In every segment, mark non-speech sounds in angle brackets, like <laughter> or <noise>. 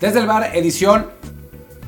Desde el bar, edición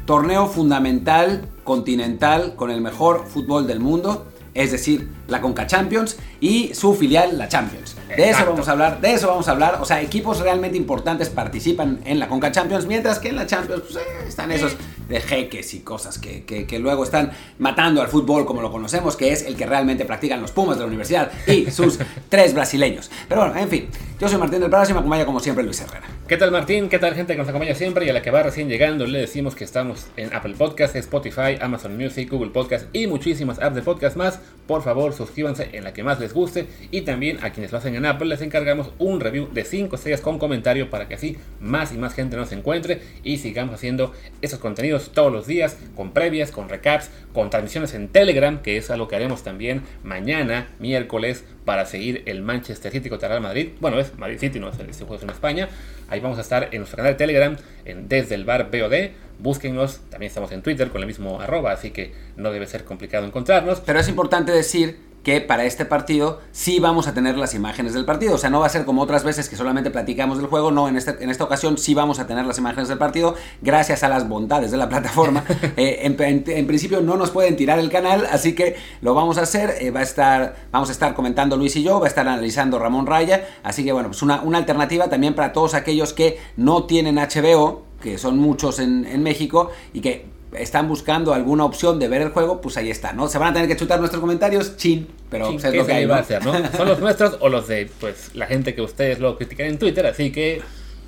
torneo fundamental continental con el mejor fútbol del mundo, es decir, la Conca Champions y su filial, la Champions. De eso vamos a hablar, de eso vamos a hablar. O sea, equipos realmente importantes participan en la Conca Champions, mientras que en la Champions pues, eh, están esos de jeques y cosas que, que, luego están matando al fútbol como lo conocemos, que es el que realmente practican los Pumas de la universidad y sus <laughs> tres brasileños. Pero bueno, en fin, yo soy Martín del Prado y me acompaña como siempre Luis Herrera. ¿Qué tal Martín? ¿Qué tal gente que nos acompaña siempre y a la que va recién llegando? Le decimos que estamos en Apple Podcast, Spotify, Amazon Music, Google Podcast y muchísimas apps de podcast más. Por favor, suscríbanse en la que más les guste y también a quienes lo hacen en Apple les encargamos un review de 5 estrellas con comentario para que así más y más gente nos encuentre y sigamos haciendo esos contenidos todos los días con previas, con recaps, con transmisiones en Telegram, que es algo que haremos también mañana, miércoles, para seguir el Manchester City contra Real Madrid. Bueno, es Madrid City, no es este juego es en España. Ahí vamos a estar en nuestro canal de Telegram, en Desde el Bar BOD. Búsquenos, también estamos en Twitter con el mismo arroba, así que no debe ser complicado encontrarnos. Pero es importante decir que para este partido sí vamos a tener las imágenes del partido. O sea, no va a ser como otras veces que solamente platicamos del juego. No, en, este, en esta ocasión sí vamos a tener las imágenes del partido gracias a las bondades de la plataforma. <laughs> Eh, en, principio no nos pueden tirar el canal, así que lo vamos a hacer. Eh, va a estar, vamos a estar comentando Luis y yo, va a estar analizando Ramón Raya. Así que bueno, pues una, una alternativa también para todos aquellos que no tienen HBO, que son muchos en, en México y que están buscando alguna opción de ver el juego, pues ahí está, ¿no? Se van a tener que chutar nuestros comentarios, chin, pero pues, es lo que hay, a hacer, ¿no? <laughs> Son los nuestros o los de pues la gente que ustedes lo critican en Twitter, así que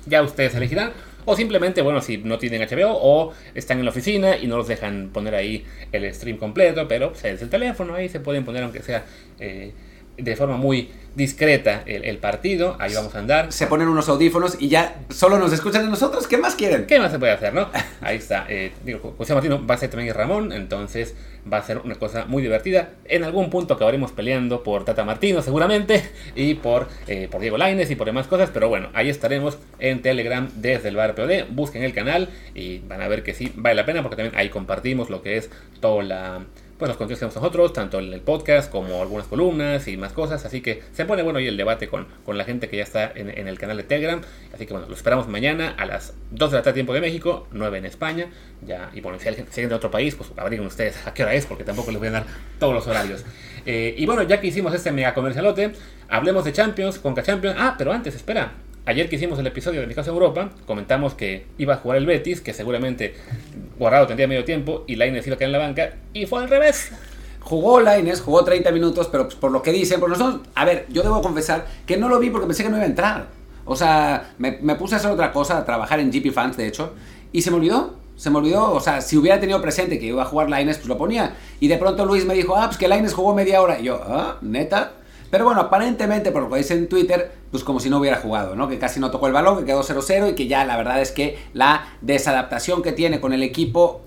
ya ustedes elegirán. O simplemente, bueno, si no tienen HBO o están en la oficina y no los dejan poner ahí el stream completo, pero pues, es el teléfono, ahí se pueden poner aunque sea eh, de forma muy discreta el, partido, ahí vamos a andar. Se ponen unos audífonos y ya solo nos escuchan de nosotros, ¿qué más quieren? ¿Qué más se puede hacer, no? Ahí está, eh, digo, José Martino va a ser también Ramón, entonces va a ser una cosa muy divertida. En algún punto acabaremos peleando por Tata Martino seguramente y por, eh, por Diego Laines y por demás cosas, pero bueno, ahí estaremos en Telegram desde el bar POD, busquen el canal y van a ver que sí vale la pena porque también ahí compartimos lo que es toda la pues los contenidos que nosotros, tanto en el podcast como algunas columnas y más cosas. Así que se pone bueno hoy el debate con, con la gente que ya está en, el canal de Telegram. Así que bueno, lo esperamos mañana a las 2 de la tarde tiempo de México, 9 en España. Ya, y bueno, si alguien, de otro país, pues averiguen ustedes a qué hora es, porque tampoco les voy a dar todos los horarios. Eh, y bueno, ya que hicimos este mega comercialote, hablemos de Champions, Conca Champions. Ah, pero antes, espera, Ayer que hicimos el episodio de Mi Casa Europa, comentamos que iba a jugar el Betis, que seguramente Guardado tendría medio tiempo y Laines iba a quedar en la banca, y fue al revés. Jugó Laines, jugó 30 minutos, pero pues, por lo que dicen, por nosotros, a ver, yo debo confesar que no lo vi porque pensé que no iba a entrar. O sea, me, puse a hacer otra cosa, a trabajar en GP Fans, de hecho, y se me olvidó. Se me olvidó, o sea, si hubiera tenido presente que iba a jugar Laines, pues lo ponía. Y de pronto Luis me dijo, ah, pues que Laines jugó media hora. Y yo, ah, neta. Pero bueno, aparentemente, por lo que dice en Twitter, pues como si no hubiera jugado, ¿no? Que casi no tocó el balón, que quedó 0-0 y que ya la verdad es que la desadaptación que tiene con el equipo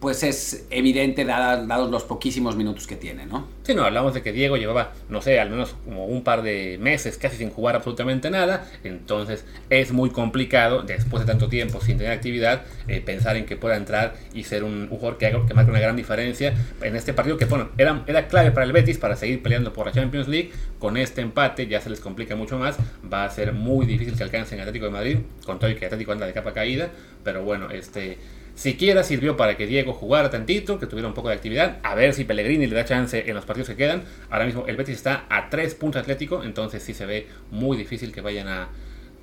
pues es evidente dados los poquísimos minutos que tiene, ¿no? Sí, no, hablamos de que Diego llevaba, no sé, al menos como un par de meses casi sin jugar absolutamente nada, entonces es muy complicado, después de tanto tiempo sin tener actividad, eh, pensar en que pueda entrar y ser un, jugador que, que marque una gran diferencia en este partido que, bueno, era, era clave para el Betis para seguir peleando por la Champions League, con este empate ya se les complica mucho más, va a ser muy difícil que alcancen Atlético de Madrid, con todo y que Atlético anda de capa caída, pero bueno, este Siquiera sirvió para que Diego jugara tantito, que tuviera un poco de actividad. A ver si Pellegrini le da chance en los partidos que quedan. Ahora mismo el Betis está a 3 puntos Atlético, entonces sí se ve muy difícil que vayan a,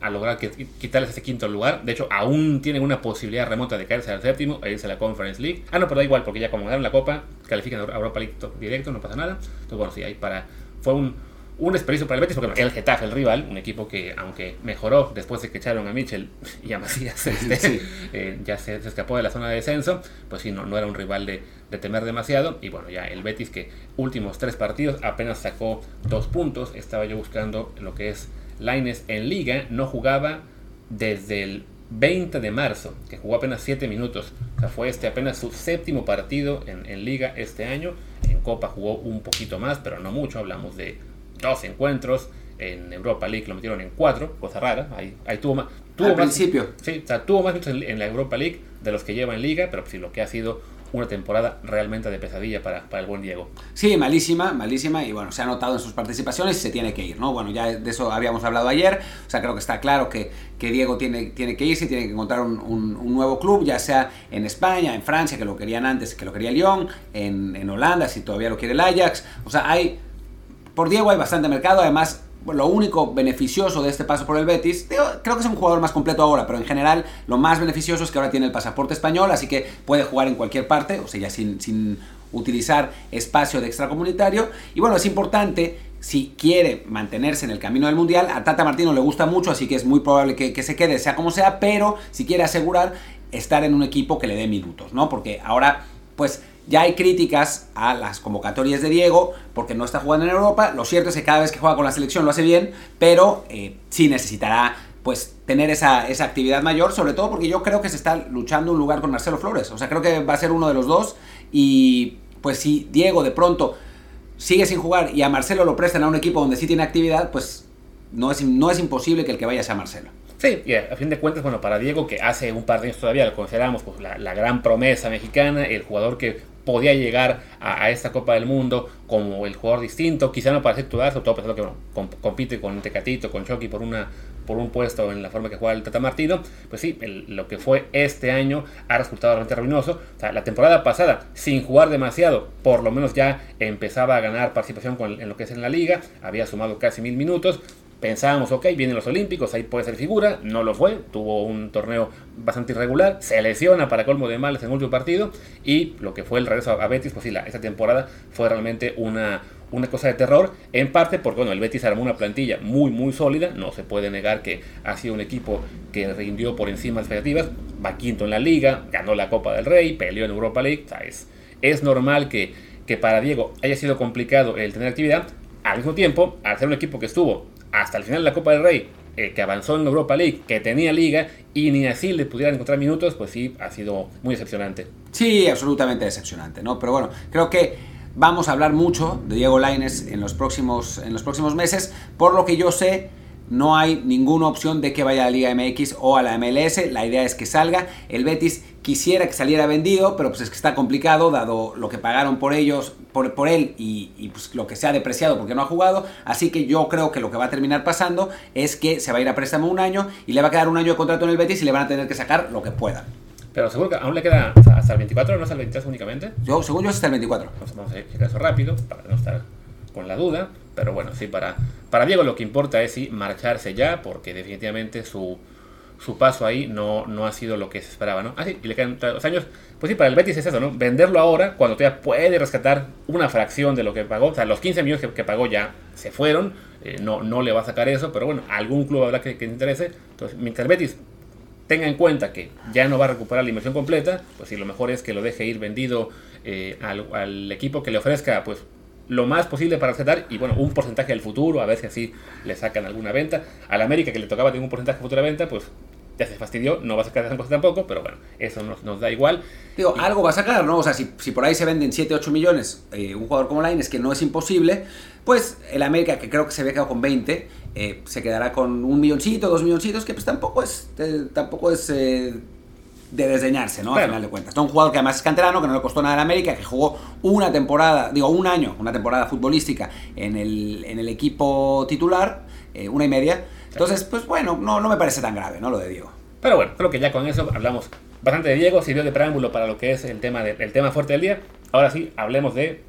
lograr quitarles ese quinto lugar. De hecho, aún tienen una posibilidad remota de caerse al séptimo e irse a la Conference League. Ah, no, pero da igual, porque ya como ganaron la Copa, califican a Europa League directo, no pasa nada. Entonces, bueno, sí, ahí para. Fue un, un desperdicio para el Betis, porque el Getafe, el rival, un equipo que aunque mejoró después de que echaron a Mitchell y a Macías, <laughs> este, eh, ya se, escapó de la zona de descenso, pues sí, no, no era un rival de, temer demasiado. Y bueno, ya el Betis que últimos tres partidos apenas sacó dos puntos, estaba yo buscando lo que es Lines en liga, no jugaba desde el 20 de marzo, que jugó apenas 7 minutos. O sea, fue este apenas su séptimo partido en, en liga este año. En Copa jugó un poquito más, pero no mucho, hablamos de dos encuentros. En Europa League lo metieron en cuatro, cosa rara. Ahí, ahí tuvo más. Tuvo Al principio. Sí, o sea, tuvo más minutos en, la Europa League de los que lleva en Liga, pero sí, lo que ha sido una temporada realmente de pesadilla para, para el buen Diego. Sí, malísima, malísima, y bueno, se ha notado en sus participaciones y se tiene que ir, ¿no? Bueno, ya de eso habíamos hablado ayer, o sea, creo que está claro que, que Diego tiene, tiene que irse, tiene que encontrar un, un, nuevo club, ya sea en España, en Francia, que lo querían antes, que lo quería Lyon, en, en Holanda, si todavía lo quiere el Ajax, o sea, hay, por Diego hay bastante mercado, además lo único beneficioso de este paso por el Betis, creo que es un jugador más completo ahora, pero en general lo más beneficioso es que ahora tiene el pasaporte español, así que puede jugar en cualquier parte, o sea, ya sin, sin utilizar espacio de extracomunitario. Y bueno, es importante si quiere mantenerse en el camino del Mundial. A Tata Martino le gusta mucho, así que es muy probable que, que, se quede, sea como sea, pero si quiere asegurar estar en un equipo que le dé minutos, ¿no? Porque ahora, pues ya hay críticas a las convocatorias de Diego porque no está jugando en Europa. Lo cierto es que cada vez que juega con la selección lo hace bien, pero eh, sí necesitará pues tener esa, esa, actividad mayor, sobre todo porque yo creo que se está luchando un lugar con Marcelo Flores. O sea, creo que va a ser uno de los dos. Y pues si Diego de pronto sigue sin jugar y a Marcelo lo prestan a un equipo donde sí tiene actividad, pues no es, no es imposible que el que vaya sea Marcelo. Sí, y a fin de cuentas, bueno, para Diego, que hace un par de años todavía lo consideramos pues, la, gran promesa mexicana, el jugador que podía llegar a, a, esta Copa del Mundo como el jugador distinto, quizá no para ser titular, sobre todo pensando que compite con Tecatito, con Chucky por una por un puesto en la forma que juega el Tata Martino, pues sí, lo que fue este año ha resultado realmente ruinoso. La temporada pasada, sin jugar demasiado, por lo menos ya empezaba a ganar participación en lo que es en la liga, había sumado casi mil minutos, pensábamos, ok, vienen los Olímpicos, ahí puede ser figura, no lo fue, tuvo un torneo bastante irregular, se lesiona para colmo de males en último partido y lo que fue el regreso a Betis, pues sí, la, esa temporada fue realmente una, una cosa de terror, en parte porque bueno, el Betis armó una plantilla muy muy sólida, no se puede negar que ha sido un equipo que rindió por encima de expectativas, va quinto en la liga, ganó la Copa del Rey, peleó en Europa League, o sea, es, es normal que, que para Diego haya sido complicado el tener actividad, al mismo tiempo, al ser un equipo que estuvo hasta el final de la Copa del Rey, eh, que avanzó en Europa League, que tenía liga y ni así le pudieran encontrar minutos, pues sí, ha sido muy decepcionante. Sí, absolutamente decepcionante, ¿no? Pero bueno, creo que vamos a hablar mucho de Diego Laines en en los próximos meses, por lo que yo sé no hay ninguna opción de que vaya a la Liga MX o a la MLS. La idea es que salga. El Betis quisiera que saliera vendido, pero pues es que está complicado dado lo que pagaron por ellos, por, por él y, y, pues lo que se ha depreciado porque no ha jugado. Así que yo creo que lo que va a terminar pasando es que se va a ir a préstamo un año y le va a quedar un año de contrato en el Betis y le van a tener que sacar lo que puedan. Pero seguro que aún le queda hasta el 24, no hasta el 23 únicamente. Yo, según yo, es hasta el 24. Pues vamos a ir eso rápido para no estar con la duda. Pero bueno, sí, para, para Diego lo que importa es sí marcharse ya, porque definitivamente su, su paso ahí no, no ha sido lo que se esperaba, ¿no? Ah, sí, y le quedan dos años. Pues sí, para el Betis es eso, ¿no? Venderlo ahora, cuando todavía puede rescatar una fracción de lo que pagó. O sea, los 15 millones que, que pagó ya se fueron. Eh, no, no le va a sacar eso, pero bueno, algún club habrá que, que interese. Entonces, mientras el Betis tenga en cuenta que ya no va a recuperar la inversión completa, pues sí, lo mejor es que lo deje ir vendido eh, al, al, equipo que le ofrezca, pues lo más posible para rescatar y bueno, un porcentaje del futuro, a ver si así le sacan alguna venta. Al América que le tocaba tener un porcentaje de futura venta, pues ya se fastidió, no va a sacar esa cosa tampoco, pero bueno, eso nos, nos da igual. Digo, y, algo va a sacar, ¿no? O sea, si, si por ahí se venden 7, 8 millones eh, un jugador como Laines, que no es imposible, pues el América, que creo que se había quedado con 20, eh, se quedará con un milloncito, dos milloncitos, que pues tampoco es, eh, tampoco es de desdeñarse, ¿no? Al final de cuentas. Un jugador que además es canterano, que no le costó nada en América, que jugó una temporada, digo, un año, una temporada futbolística en el, en el equipo titular, eh, una y media. Entonces, pues bueno, no, no me parece tan grave, ¿no? Lo de Diego. Pero bueno, creo que ya con eso hablamos bastante de Diego, sirvió de preámbulo para lo que es el tema, de, el tema fuerte del día. Ahora sí, hablemos de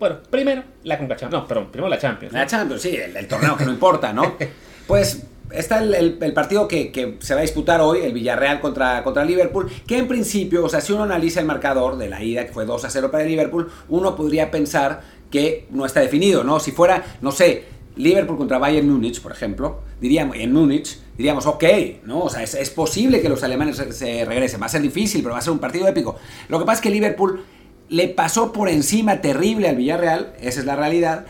bueno, primero la Conca Champions. No, perdón, primero la Champions. ¿no? La Champions, sí, el, el, torneo que no importa, ¿no? <laughs> Pues está el, el, el partido que, que, se va a disputar hoy, el Villarreal contra, contra Liverpool, que en principio, o sea, si uno analiza el marcador de la ida, que fue 2 a 0 para el Liverpool, uno podría pensar que no está definido, ¿no? Si fuera, no sé, Liverpool contra Bayern Múnich, por ejemplo, diríamos, en Múnich, diríamos, ok, ¿no? O sea, es, es posible que los alemanes se, se regresen, va a ser difícil, pero va a ser un partido épico. Lo que pasa es que Liverpool le pasó por encima terrible al Villarreal, esa es la realidad,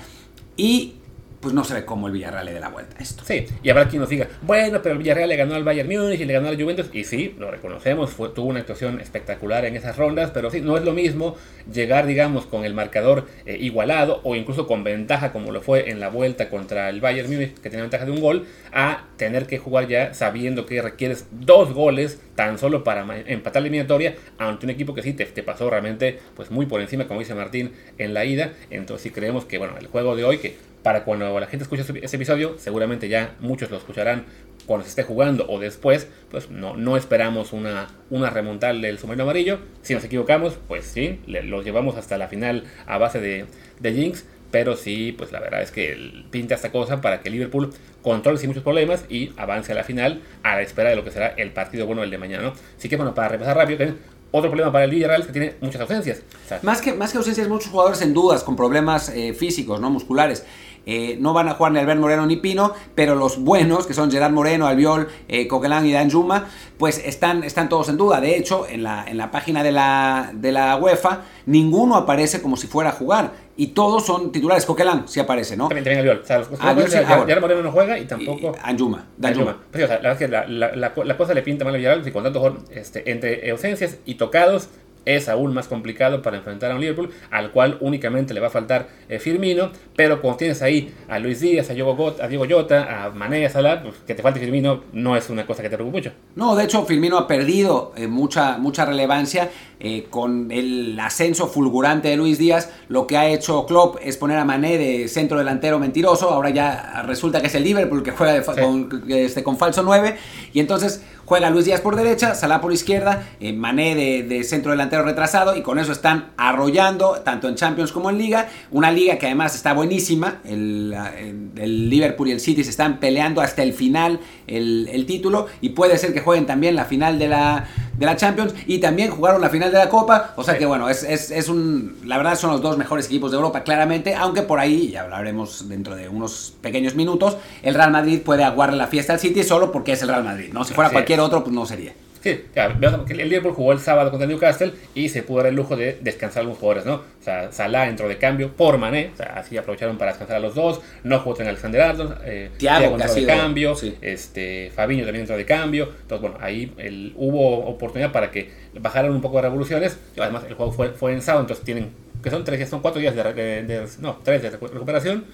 y pues no se ve cómo el Villarreal le dé la vuelta esto. Sí, y habrá quien nos diga, bueno, pero el Villarreal le ganó al Bayern Múnich y le ganó al Juventus, y sí, lo reconocemos, tuvo una actuación espectacular en esas rondas, pero sí, no es lo mismo llegar, digamos, con el marcador eh, igualado o incluso con ventaja, como lo fue en la vuelta contra el Bayern Múnich, que tenía ventaja de un gol, a tener que jugar ya sabiendo que requieres dos goles tan solo para empatar la eliminatoria ante un equipo que sí te, pasó realmente pues muy por encima, como dice Martín, en la ida. Entonces sí creemos que bueno, el juego de hoy, que para cuando la gente escuche ese episodio, seguramente ya muchos lo escucharán cuando se esté jugando o después, pues no, no esperamos una, una remontal del submarino amarillo. Si nos equivocamos, pues sí, los llevamos hasta la final a base de, de Jinx. Pero sí, pues la verdad es que pinta esta cosa para que Liverpool controle sin muchos problemas y avance a la final a la espera de lo que será el partido bueno el de mañana. ¿no? Así que bueno, para repasar rápido, otro problema para el Villarreal es que tiene muchas ausencias. más, que, más que ausencias, muchos jugadores en dudas, con problemas eh, físicos, no musculares. Eh, no van a jugar ni Albert Moreno ni Pino, pero los buenos, que son Gerard Moreno, Albiol, eh, Coquelin y Dan Juma, pues están, están todos en duda. De hecho, en la, en la página de la, de la UEFA, ninguno aparece como si fuera a jugar. Y todos son titulares. Coquelin sí aparece, ¿no? También, también Albiol. O sea, los, ah, Gerard Moreno no juega y tampoco. Y Anjuma. Anjuma. Pues, o sea, la verdad es que la, la, cosa le pinta mal a Villarreal y con tanto este, entre ausencias y tocados es aún más complicado para enfrentar a un Liverpool al cual únicamente le va a faltar eh, Firmino, pero cuando tienes ahí a Luis Díaz, a Diego, Gota, a Diego Jota, a Mané, a Salah, pues, que te falte Firmino no es una cosa que te preocupe mucho. No, de hecho Firmino ha perdido eh, mucha, mucha relevancia eh, con el ascenso fulgurante de Luis Díaz, lo que ha hecho Klopp es poner a Mané de centro delantero mentiroso, ahora ya resulta que es el Liverpool que juega con, este, con falso 9, y entonces Juega Luis Díaz por derecha, Salah por izquierda, eh, Mané de, centro delantero retrasado y con eso están arrollando tanto en Champions como en Liga. Una liga que además está buenísima. El, Liverpool y el City se están peleando hasta el final el, título y puede ser que jueguen también la final de la, de la Champions y también jugaron la final de la Copa. O sea que bueno, es, es, un, la verdad son los dos mejores equipos de Europa claramente, aunque por ahí, ya hablaremos dentro de unos pequeños minutos, el Real Madrid puede aguarle la fiesta al City solo porque es el Real Madrid. ¿no? Si fuera cualquier otro, pues no sería. Sí, el Liverpool jugó el sábado contra el Newcastle y se pudo dar el lujo de descansar a algunos jugadores, ¿no? O sea, Salah entró de cambio por Mané, o sea, así aprovecharon para descansar a los dos. No jugó en Alexander Arnold, eh, Thiago, entró de cambio, este, Fabinho también entró de cambio. Entonces, bueno, ahí el, hubo oportunidad para que bajaran un poco de revoluciones. Además, el juego fue, fue en sábado, entonces tienen, que son tres, son cuatro días de, no, tres de recuperación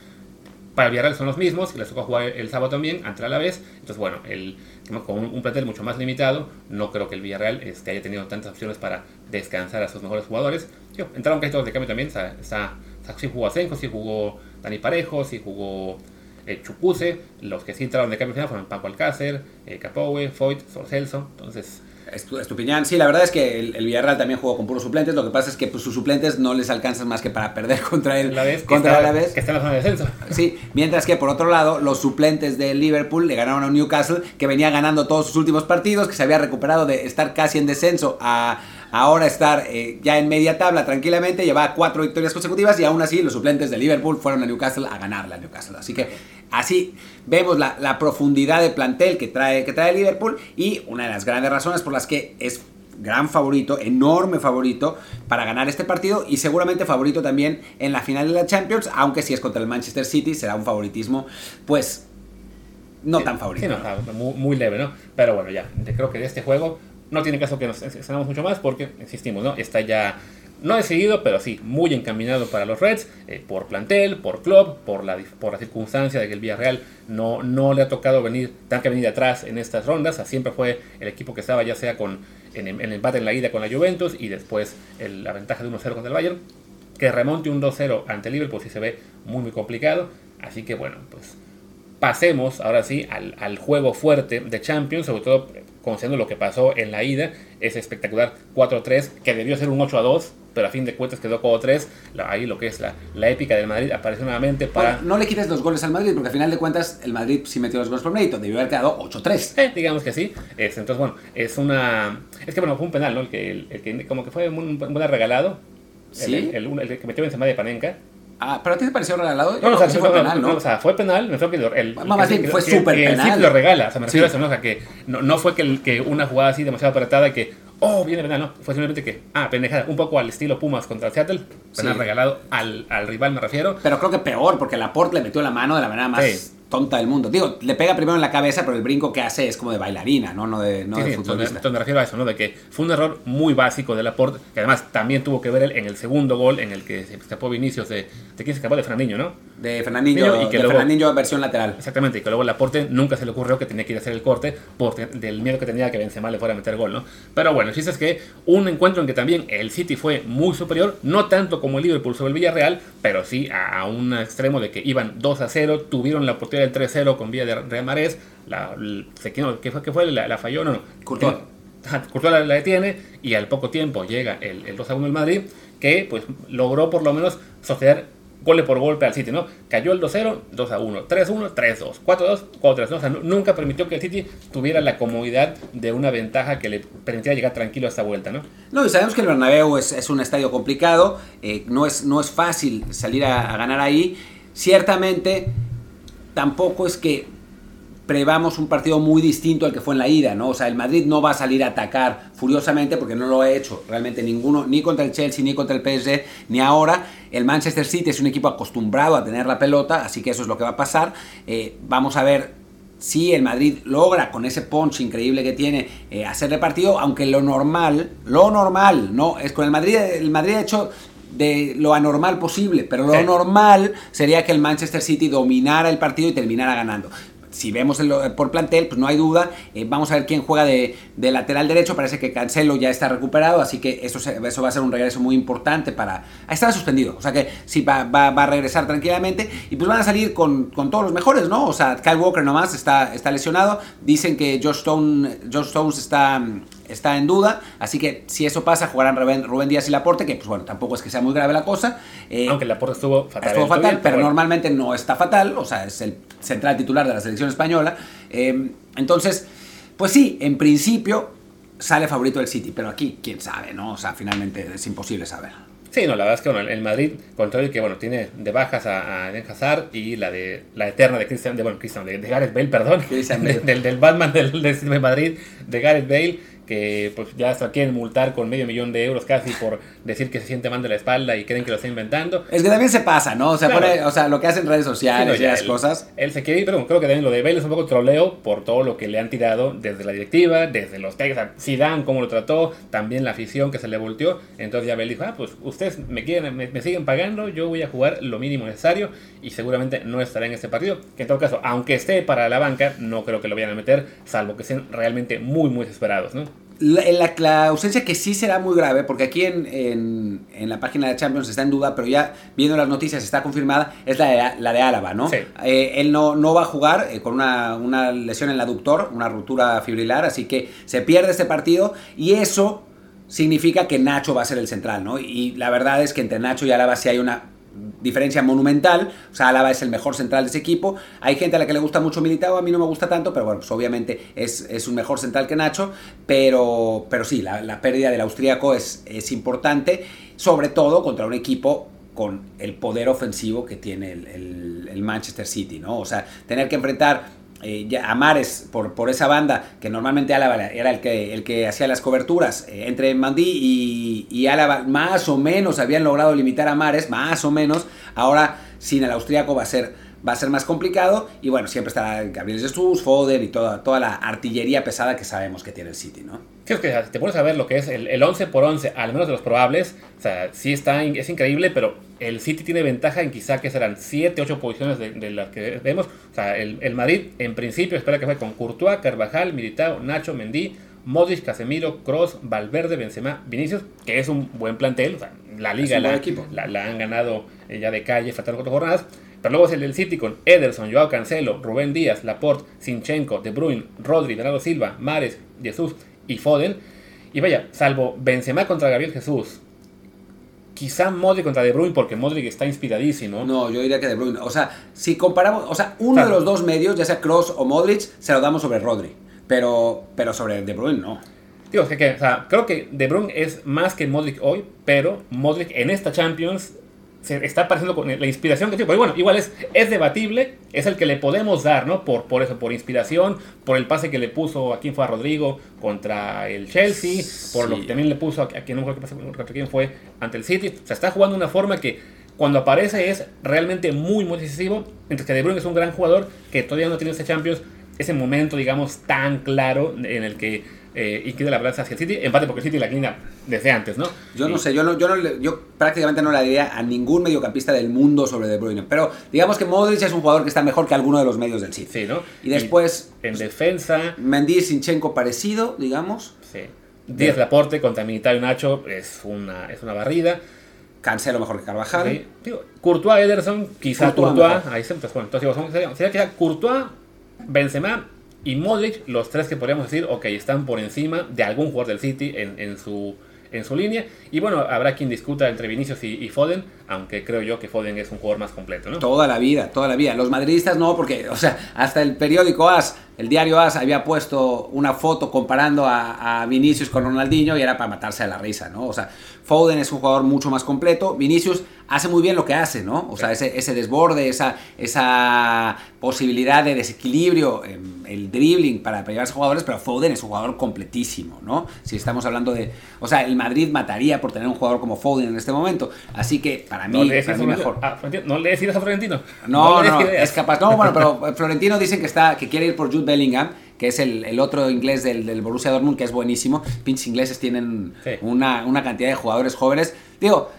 para el Villarreal son los mismos, que les tocó jugar el sábado también, ante a la vez. Entonces, bueno, el, con un, plantel mucho más limitado, no creo que el Villarreal este, haya tenido tantas opciones para descansar a sus mejores jugadores. entraron casi todos de cambio también. Está, está, sí jugó Asenjo, sí jugó Dani Parejo, sí jugó eh, Chupuse. Los que sí entraron de cambio final fueron Paco Alcácer, eh, Capoue, Foyt, Sorcelso. Entonces, Estupiñán, sí, la verdad es que el, Villarreal también jugó con puros suplentes. Lo que pasa es que pues, sus suplentes no les alcanzan más que para perder <laughs> contra él. La vez contra la vez. Que está en la zona de descenso. Sí, mientras que por otro lado, los suplentes del Liverpool le ganaron a Newcastle, que venía ganando todos sus últimos partidos, que se había recuperado de estar casi en descenso a ahora estar eh, ya en media tabla tranquilamente, lleva cuatro victorias consecutivas y aún así los suplentes de Liverpool fueron a Newcastle a ganarle a Newcastle. Así que así vemos la, profundidad de plantel que trae, que trae Liverpool y una de las grandes razones por las que es gran favorito, enorme favorito para ganar este partido y seguramente favorito también en la final de la Champions, aunque si es contra el Manchester City será un favoritismo pues no tan favorito. muy, muy, leve, ¿no? Pero bueno, ya, creo que de este juego no tiene caso que nos extendamos mucho más porque, insistimos, ¿no? Está ya, no decidido, pero sí, muy encaminado para los Reds, eh, por plantel, por club, por la, por la circunstancia de que el Villarreal no, no le ha tocado venir, tan que venir atrás en estas rondas, siempre fue el equipo que estaba ya sea con, en, el empate en la ida con la Juventus y después la ventaja de 1-0 contra el Bayern, que remonte un 2-0 ante Liverpool sí se ve muy muy complicado, así que bueno, pues pasemos ahora sí al, juego fuerte de Champions, sobre todo conociendo lo que pasó en la ida, ese espectacular 4-3 que debió ser un 8-2, pero a fin de cuentas quedó 4-3. Ahí lo que es la, la épica del Madrid apareció nuevamente para... no le quites los goles al Madrid, porque a final de cuentas el Madrid sí metió los goles por mérito, debió haber quedado 8-3. Eh, digamos que sí. entonces, bueno, es una... Es que bueno, fue un penal, ¿no? El que, el, que como que fue un, un regalado. ¿Sí? El, el, el, que metió Benzema de Panenka. Ah, pero a ti te pareció regalado. No, no, o sea, fue penal, ¿no? O sea, fue penal, me que el, más bien fue súper penal. Sí lo regala, o sea, me refiero a eso, ¿no? O sea, que no, no fue que, el, que una jugada así demasiado apretada que, oh, viene penal, no. Fue simplemente que, ah, pendejada, un poco al estilo Pumas contra Seattle, penal regalado al, al, rival, me refiero. Pero creo que peor, porque Laporte le metió la mano de la manera más tonta del mundo. Digo, le pega primero en la cabeza, pero el brinco que hace es como de bailarina, no, no de, no Sí, de sí, futbolista. entonces, me refiero a eso, ¿no? De que fue un error muy básico de Laporte, que además también tuvo que ver él en el segundo gol en el que se escapó Vinicius de, de quién se escapó de Fernandinho, ¿no? De Fernandinho, Y que de luego- Fernandinho versión lateral. Exactamente, y que luego Laporte nunca se le ocurrió que tenía que ir a hacer el corte por del miedo que tenía que Benzema le fuera a meter gol, ¿no? Pero bueno, el chiste es que un encuentro en que también el City fue muy superior, no tanto como el Liverpool sobre el Villarreal, pero sí a, a un extremo de que iban 2 a 0, tuvieron la oportunidad del 3-0 con vía de Real Marés, la, ¿qué fue? ¿Qué fue? La, la falló, no, no. Courtois. Courtois la, la detiene y al poco tiempo llega el, el 2 a 1 del Madrid, que pues logró por lo menos sostener gole por golpe al City, ¿no? Cayó el 2-0, 2 a 1, 3-1, 3-2, 4-2, 4-3, ¿no? O sea, nu- nunca permitió que el City tuviera la comodidad de una ventaja que le permitiera llegar tranquilo a esta vuelta, ¿no? No, y sabemos que el Bernabéu es, es un estadio complicado, eh, no, es, no es fácil salir a, a ganar ahí. Ciertamente, tampoco es que prevamos un partido muy distinto al que fue en la ida, ¿no? O sea, el Madrid no va a salir a atacar furiosamente porque no lo ha hecho realmente ninguno, ni contra el Chelsea, ni contra el PSG, ni ahora. El Manchester City es un equipo acostumbrado a tener la pelota, así que eso es lo que va a pasar. Eh, vamos a ver si el Madrid logra con ese punch increíble que tiene eh, hacerle partido, aunque lo normal, lo normal, no, es con el Madrid, el Madrid ha hecho de lo anormal posible, pero lo Sí. normal sería que el Manchester City dominara el partido y terminara ganando. Si vemos el- por plantel, pues no hay duda. Eh, vamos a ver quién juega de, de lateral derecho. Parece que Cancelo ya está recuperado, así que eso, se- eso va a ser un regreso muy importante para... Ah, Estaba suspendido, o sea que sí va, va- va a regresar tranquilamente. Y pues van a salir con, con todos los mejores, ¿no? O sea, Kyle Walker nomás está, está lesionado. Dicen que Josh, Stone, Josh Stones está, está en duda, así que si eso pasa, jugarán Rubén, Rubén Díaz y Laporte, que pues bueno, tampoco es que sea muy grave la cosa. Eh, Aunque la puerta estuvo fatal. Estuvo el fatal, pero bueno. normalmente no está fatal, o sea, es el central titular de la selección española. Eh, entonces, pues sí, en principio sale favorito el City, pero aquí quién sabe, ¿no? O sea, finalmente es imposible saber. Sí, no, la verdad es que bueno, el Madrid, con todo y que bueno, tiene de bajas a, a Hazard y la de la eterna de Christian, de bueno, Christian, de, de Gareth Bale, perdón, Bale. <laughs> del, del Batman del, del de Madrid, de Gareth Bale, que pues ya hasta quieren multar con medio millón de euros casi por decir que se siente mal de la espalda y creen que lo está inventando. Es que también se pasa, ¿no? O sea, Claro. pone- o sea lo que hacen en redes Sí, no, sociales y las él- cosas. Él se quiere ir, pero creo que también lo de Bale es un poco troleo por todo lo que le han tirado desde la directiva, desde los sea, Zidane, cómo lo trató, también la afición que se le volteó. Entonces ya Bale dijo, ah, pues ustedes me, quieren, me, me siguen pagando, yo voy a jugar lo mínimo necesario y seguramente no estará en este partido. Que en todo caso, aunque esté para la banca, no creo que lo vayan a meter, salvo que estén realmente muy, muy desesperados, ¿no? La, la- la ausencia que sí será muy grave, porque aquí en, en- en la página de Champions está en duda, pero ya viendo las noticias está confirmada, es la de, la de Álava, ¿no? Sí. Eh, él no, no va a jugar eh, con una, una lesión en el aductor, una ruptura fibrilar, así que se pierde este partido y eso significa que Nacho va a ser el central, ¿no? Y la verdad es que entre Nacho y Álava sí hay una diferencia monumental, o sea, Álava es el mejor central de ese equipo, hay gente a la que le gusta mucho Militao, a mí no me gusta tanto, pero bueno, pues obviamente es, es un mejor central que Nacho, pero, pero sí, la, la pérdida del austríaco es, es importante, sobre todo contra un equipo con el poder ofensivo que tiene el, el- el Manchester City, ¿no? O sea, tener que enfrentar eh, ya a Mares por, por esa banda, que normalmente Álava era el que, el que hacía las coberturas, eh, entre Mandí y, y Álava más o menos habían logrado limitar a Mares, más o menos, ahora sin el austríaco va a ser, va a ser más complicado, y bueno, siempre está Gabriel Jesús, Foden y toda, toda la artillería pesada que sabemos que tiene el City, ¿no? Que te pones a ver lo que es el, el 11 por 11, al menos de los probables, o sea, sí está, es increíble, pero el City tiene ventaja en quizá que serán 7, 8 posiciones de, de las que vemos. O sea, el, el Madrid en principio espera que juegue con Courtois, Carvajal, Militao, Nacho, Mendy, Modric, Casemiro, Cross, Valverde, Benzema, Vinicius, que es un buen plantel, o sea, la liga la, la, la han ganado eh, ya de calle, faltan cuatro jornadas. Pero luego es el del City con Ederson, Joao Cancelo, Rubén Díaz, Laporte, Sinchenko, De Bruyne, Rodri, Bernardo Silva, Mares, Jesús y Foden. Y vaya, salvo Benzema contra Gabriel Jesús, quizá Modric contra De Bruyne, porque Modric está inspiradísimo. No, yo diría que De Bruyne. O sea, si comparamos, o sea, uno Claro. de los dos medios, ya sea Cross o Modric, se lo damos sobre Rodri. Pero, pero sobre De Bruyne no. Digo, que, que, o sea, creo que De Bruyne es más que Modric hoy, pero Modric en esta Champions se está apareciendo con la inspiración que tiene. Pero bueno, igual es, es debatible, es el que le podemos dar, ¿no? Por, por eso, por inspiración, por el pase que le puso a quien fue a Rodrigo contra el Chelsea, por lo que también le puso a, a quien no me acuerdo contra quién fue ante el City. O sea, está jugando de una forma que cuando aparece es realmente muy, muy decisivo. Mientras que De Bruyne es un gran jugador que todavía no tiene ese Champions, ese momento, digamos, tan claro en el que eh, inclina la balanza hacia el City. En parte porque el City la inclina desde antes, ¿no? Yo no Y- sé, yo, no, yo, no yo prácticamente no le diría a ningún mediocampista del mundo sobre De Bruyne. Pero digamos que Modric es un jugador que está mejor que alguno de los medios del City. Sí, ¿no? Y después, en defensa, Mendy Sinchenko parecido, digamos. sí. Díaz Laporte contra Militao y Nacho es una, es una barrida. Cancelo mejor que Carvajal. Sí. Digo, Courtois, Ederson, quizá Courtois Courtois. ahí está. Entonces, bueno, entonces digo, sería, sería quizá Courtois, Benzema y Modric, los tres que podríamos decir, ok, están por encima de algún jugador del City en, en su, en su línea. Y bueno, habrá quien discuta entre Vinicius y, y Foden, aunque creo yo que Foden es un jugador más completo, ¿no? Toda la vida, toda la vida. Los madridistas no, porque, o sea, hasta el periódico AS, el diario AS, había puesto una foto comparando a, a Vinicius con Ronaldinho y era para matarse de la risa, ¿no? O sea, Foden es un jugador mucho más completo. Vinicius hace muy bien lo que hace, ¿no? O sea, ese, ese desborde, esa, esa posibilidad de desequilibrio, el dribbling para, llevarse jugadores, pero Foden es un jugador completísimo, ¿no? Si estamos hablando de. O sea, el Madrid mataría por tener un jugador como Foden en este momento. Así que, para mí, No le para mí a mejor. Florentino. Ah, Florentino, no le des ideas a Florentino. No, no, des ideas. es capaz. No, bueno, pero <laughs> Florentino dicen que está que quiere ir por Jude Bellingham, que es el, el otro inglés del, del Borussia Dortmund, que es buenísimo. Pinches ingleses tienen Sí. una, una cantidad de jugadores jóvenes. Digo,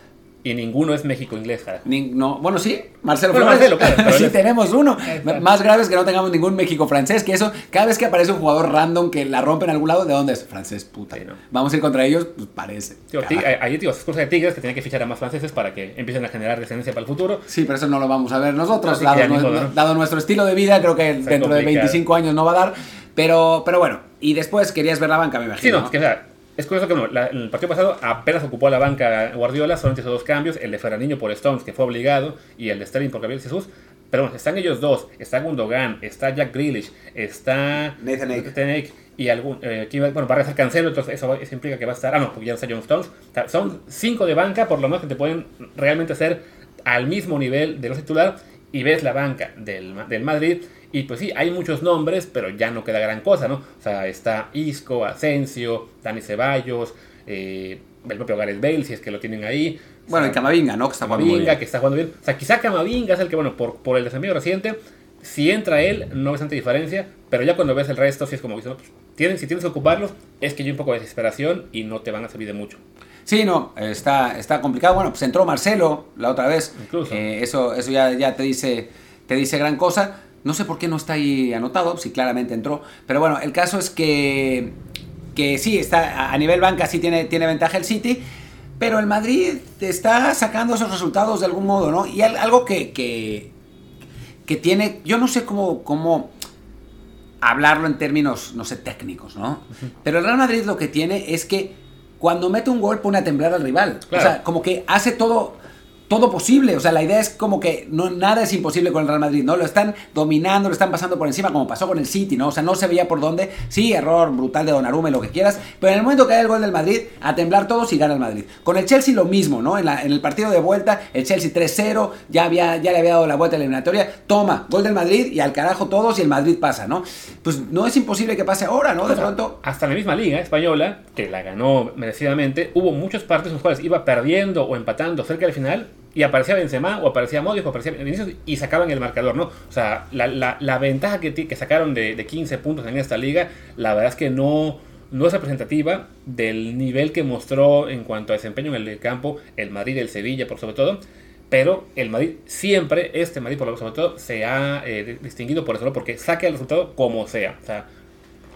Y ninguno es México-inglés, carajo. ni- no, bueno, sí, Marcelo Bueno, Flores. Marcelo, claro, <laughs> pero sí, es- tenemos uno. Más grave es que no tengamos ningún México francés, que eso, cada vez que aparece un jugador random que la rompe en algún lado, ¿de dónde es? Francés, puta. Sí, ¿no? Vamos a ir contra ellos, pues parece. Ti- ahí digo, es cosa de Tigres que tienen que fichar a más franceses para que empiecen a generar descendencia para el futuro. Sí, pero eso no lo vamos a ver nosotros. Dado, ¿no? nuestro estilo de vida, creo que Está dentro de complicado. 25 años no va a dar. Pero, pero bueno, y después querías ver la banca, me Sí, imagino. no, es que o sea, es curioso que bueno, la- en el partido pasado apenas ocupó la banca Guardiola, solamente hizo dos cambios, el de Ferraniño por Stones, que fue obligado, y el de Sterling por Gabriel Jesús. Pero bueno, están ellos dos, está Gundogan, está Jack Grealish, está Nathan Ake. Nathan Ake, y algún, eh, ¿quién va- bueno, va a regresar Cancelo, entonces eso, eso implica que va a estar, ah no, porque ya no está John Stones. Son cinco de banca, por lo menos que te pueden realmente hacer al mismo nivel de los titular, y ves la banca del, del Madrid, y pues sí, hay muchos nombres, pero ya no queda gran cosa, ¿no? O sea, está Isco, Asensio, Dani Ceballos, eh, el propio Gareth Bale, si es que lo tienen ahí. Bueno, O y sea, Camavinga, ¿no? Que está jugando bien. que está jugando bien. O sea, quizá Camavinga es el que, bueno, por, por el desempeño reciente, si entra él, no ves tanta diferencia, pero ya cuando ves el resto, si es como que, no, pues, tienen, si tienes que ocuparlos, es que hay un poco de desesperación y no te van a servir de mucho. Sí, no, está, está complicado. Bueno, pues entró Marcelo la otra vez. Incluso. Eh, eso eso ya, ya te, dice, te dice gran cosa. No sé por qué no está ahí anotado, si claramente entró. Pero bueno, el caso es que, que sí, está a- nivel banca sí tiene, tiene ventaja el City. Pero el Madrid está sacando esos resultados de algún modo, ¿no? Y al- algo que, que, que tiene, yo no sé cómo, cómo hablarlo en términos, no sé, técnicos, ¿no? Pero el Real Madrid lo que tiene es que cuando mete un gol pone a temblar al rival. Claro. O sea, como que hace todo todo posible, o sea, la idea es como que no nada es imposible con el Real Madrid, ¿no? Lo están dominando, lo están pasando por encima como pasó con el City, ¿no? O sea, no se veía por dónde. Sí, error brutal de Donnarumma, lo que quieras, pero en el momento que hay el gol del Madrid, a temblar todos y gana el Madrid. Con el Chelsea lo mismo, ¿no? En, la- en el partido de vuelta, el Chelsea 3-0, ya había ya le había dado la vuelta a la eliminatoria, toma, gol del Madrid y al carajo todos y el Madrid pasa, ¿no? Pues no es imposible que pase ahora, ¿no? De pronto Hasta la misma liga española, que la ganó merecidamente, hubo muchos partidos en los cuales iba perdiendo o empatando cerca del final y aparecía Benzema o aparecía Modric o aparecía Vinicius y sacaban el marcador, ¿no? O sea, la, la- la ventaja que, que sacaron de, de 15 puntos en esta liga, la verdad es que no, no es representativa del nivel que mostró en cuanto a desempeño en el campo el Madrid el Sevilla, por sobre todo. Pero el Madrid siempre, este Madrid por lo sobre todo, se ha eh, distinguido por eso, porque saca el resultado como sea. O sea,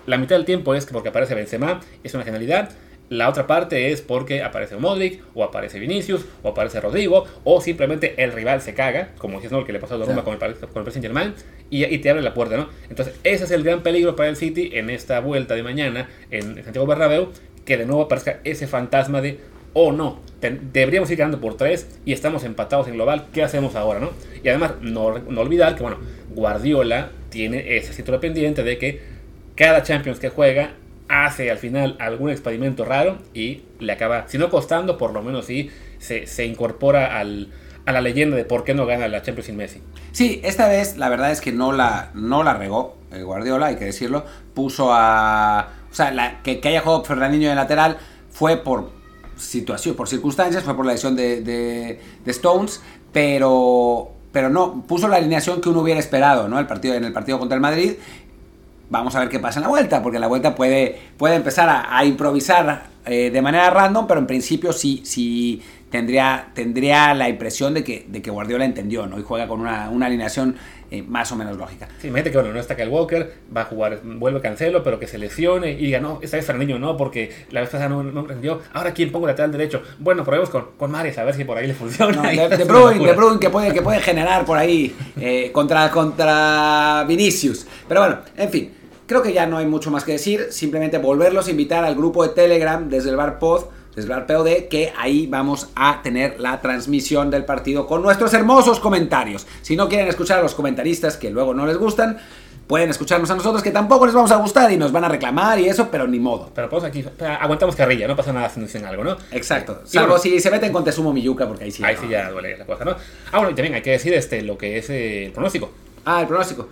la mitad del tiempo es porque aparece Benzema, es una genialidad. La otra parte es porque aparece Modric, o aparece Vinicius, o aparece Rodrigo, o simplemente el rival se caga, como dices, ¿no? Lo que le pasó a Donnarumma con el, con el Saint Germain, y, y te abre la puerta, ¿no? Entonces, ese es el gran peligro para el City en esta vuelta de mañana en Santiago Bernabéu, que de nuevo aparezca ese fantasma de, oh no, deberíamos ir ganando por tres y estamos empatados en global, ¿qué hacemos ahora, no? Y además, no, no olvidar que, bueno, Guardiola tiene ese título pendiente de que cada Champions que juega hace al final algún experimento raro y le acaba, si no costando, por lo menos sí se, se incorpora al, a la leyenda de por qué no gana la Champions sin Messi. Sí, esta vez la verdad es que no la, no la regó el Guardiola, hay que decirlo. Puso a. O sea, que, que haya jugado Fernandinho de lateral fue por situación, por circunstancias, fue por la lesión de, de, de Stones, pero, pero no, puso la alineación que uno hubiera esperado, ¿no? El partido, en el partido contra el Madrid. Vamos a ver qué pasa en la vuelta, porque en la vuelta puede, puede empezar a, a improvisar eh, de manera random, pero en principio sí, sí tendría, tendría la impresión de que, de que Guardiola entendió, ¿no? Y juega con una, una alineación eh, más o menos lógica. Sí, imagínate que bueno, no está Kyle Walker, va a jugar, vuelve Cancelo, pero que se lesione y diga, no, esta vez Fernandinho no, porque la vez pasada no, no rendió. Ahora, ¿quién pongo lateral derecho? Bueno, probemos con, con Mares a ver si por ahí le funciona. No, de, <laughs> de, Bruyne, de Bruyne que puede, que puede generar por ahí eh, contra, contra Vinicius. Pero bueno, en fin. Creo que ya no hay mucho más que decir, simplemente volverlos a invitar al grupo de Telegram desde el Bar Pod, desde el Bar POD, que ahí vamos a tener la transmisión del partido con nuestros hermosos comentarios. Si no quieren escuchar a los comentaristas que luego no les gustan, pueden escucharnos a nosotros que tampoco les vamos a gustar y nos van a reclamar y eso, pero ni modo. Pero pues aquí aguantamos carrilla, no pasa nada si dicen algo, ¿no? Exacto. Salvo bueno, si se meten con Tesumo Miyuka, porque ahí sí. Ahí no. sí ya duele la cosa, ¿no? Ah, bueno, y también hay que decir este, lo que es eh, el pronóstico. Ah, el pronóstico.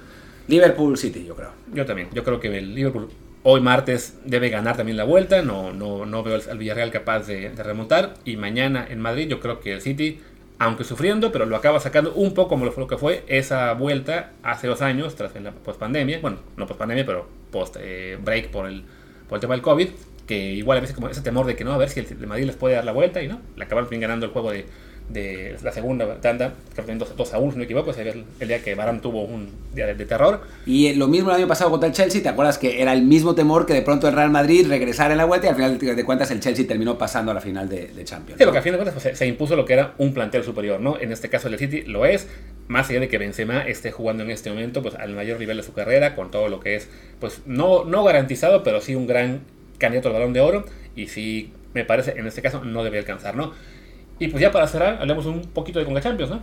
Liverpool City, yo creo. Yo también. Yo creo que el Liverpool hoy martes debe ganar también la vuelta. No, no, no veo al Villarreal capaz de, de, remontar. Y mañana en Madrid yo creo que el City, aunque sufriendo, pero lo acaba sacando un poco como lo que fue esa vuelta hace dos años, tras la post-pandemia. Bueno, no post-pandemia, pero post-break por, el, por el tema del COVID. Que igual a veces como ese temor de que no, a ver si el Madrid les puede dar la vuelta. Y no, le acabaron bien ganando el juego de de la segunda tanda, que 2, 2 a 1, si no me equivoco, el, el día que Barán tuvo un día de, de, terror. Y lo mismo el año pasado contra el Chelsea, ¿te acuerdas que era el mismo temor que de pronto el Real Madrid regresara en la vuelta y al final de cuentas el Chelsea terminó pasando a la final de, de Champions? Sí, ¿no? porque al final de cuentas pues, se, se, impuso lo que era un plantel superior, ¿no? En este caso el City lo es, más allá de que Benzema esté jugando en este momento pues al mayor nivel de su carrera, con todo lo que es, pues no, no garantizado, pero sí un gran candidato al balón de oro y sí me parece en este caso no debe alcanzar, ¿no? Y pues ya para cerrar, hablemos un poquito de Conca Champions, ¿no?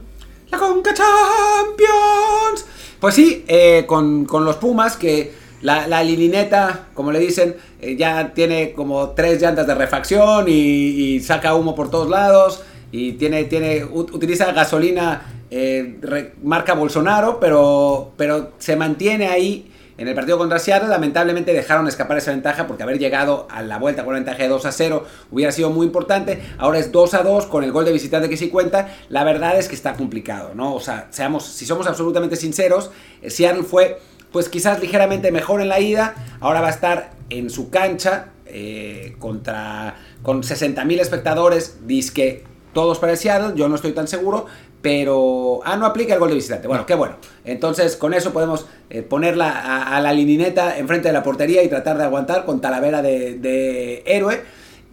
¡La Conca Champions! Pues sí, eh, con, con, los Pumas, que la, la lilineta, como le dicen, eh, ya tiene como tres llantas de refacción y, saca humo por todos lados. Y tiene, tiene, utiliza gasolina eh, marca Bolsonaro, pero, pero se mantiene ahí en el partido contra Seattle, lamentablemente dejaron escapar esa ventaja porque haber llegado a la vuelta con una ventaja de 2 a 0 hubiera sido muy importante. Ahora es 2 a 2 con el gol de visitante que sí cuenta. La verdad es que está complicado, ¿no? O sea, seamos, si somos absolutamente sinceros, Seattle fue pues quizás ligeramente mejor en la ida. Ahora va a estar en su cancha eh, contra con 60.000 espectadores, disque todos para Seattle, yo no estoy tan seguro, pero... Ah, no aplica el gol de visitante. Bueno, qué bueno. Entonces, con eso podemos eh, ponerla a, la linineta enfrente de la portería y tratar de aguantar con Talavera de, héroe.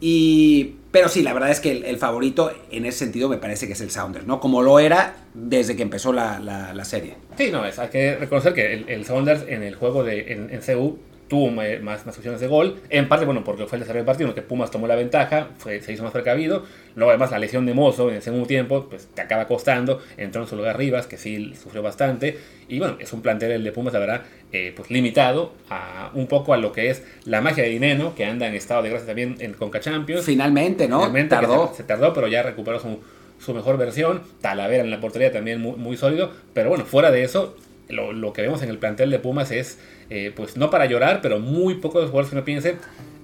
Y... Pero sí, la verdad es que el, favorito en ese sentido me parece que es el Sounders, ¿no? Como lo era desde que empezó la, la, serie. Sí, no, es, hay que reconocer que el, el Sounders en el juego de, en CU tuvo más, más opciones de gol. En parte, bueno, porque fue el desarrollo del partido, en el que Pumas tomó la ventaja, fue, se hizo más precavido. Luego, además, la lesión de Mozo en el segundo tiempo, pues te acaba costando. Entró en su lugar Rivas, que sí sufrió bastante. Y bueno, es un plantel el de Pumas, la verdad, eh, pues limitado a un poco a lo que es la magia de Dineno, que anda en estado de gracia también en Conca Champions. Finalmente, ¿no? Finalmente, tardó. Se, se, tardó, pero ya recuperó su, su mejor versión. Talavera en la portería también muy, muy sólido. Pero bueno, fuera de eso, lo, lo, que vemos en el plantel de Pumas es, eh, pues no para llorar, pero muy pocos jugadores que uno piense,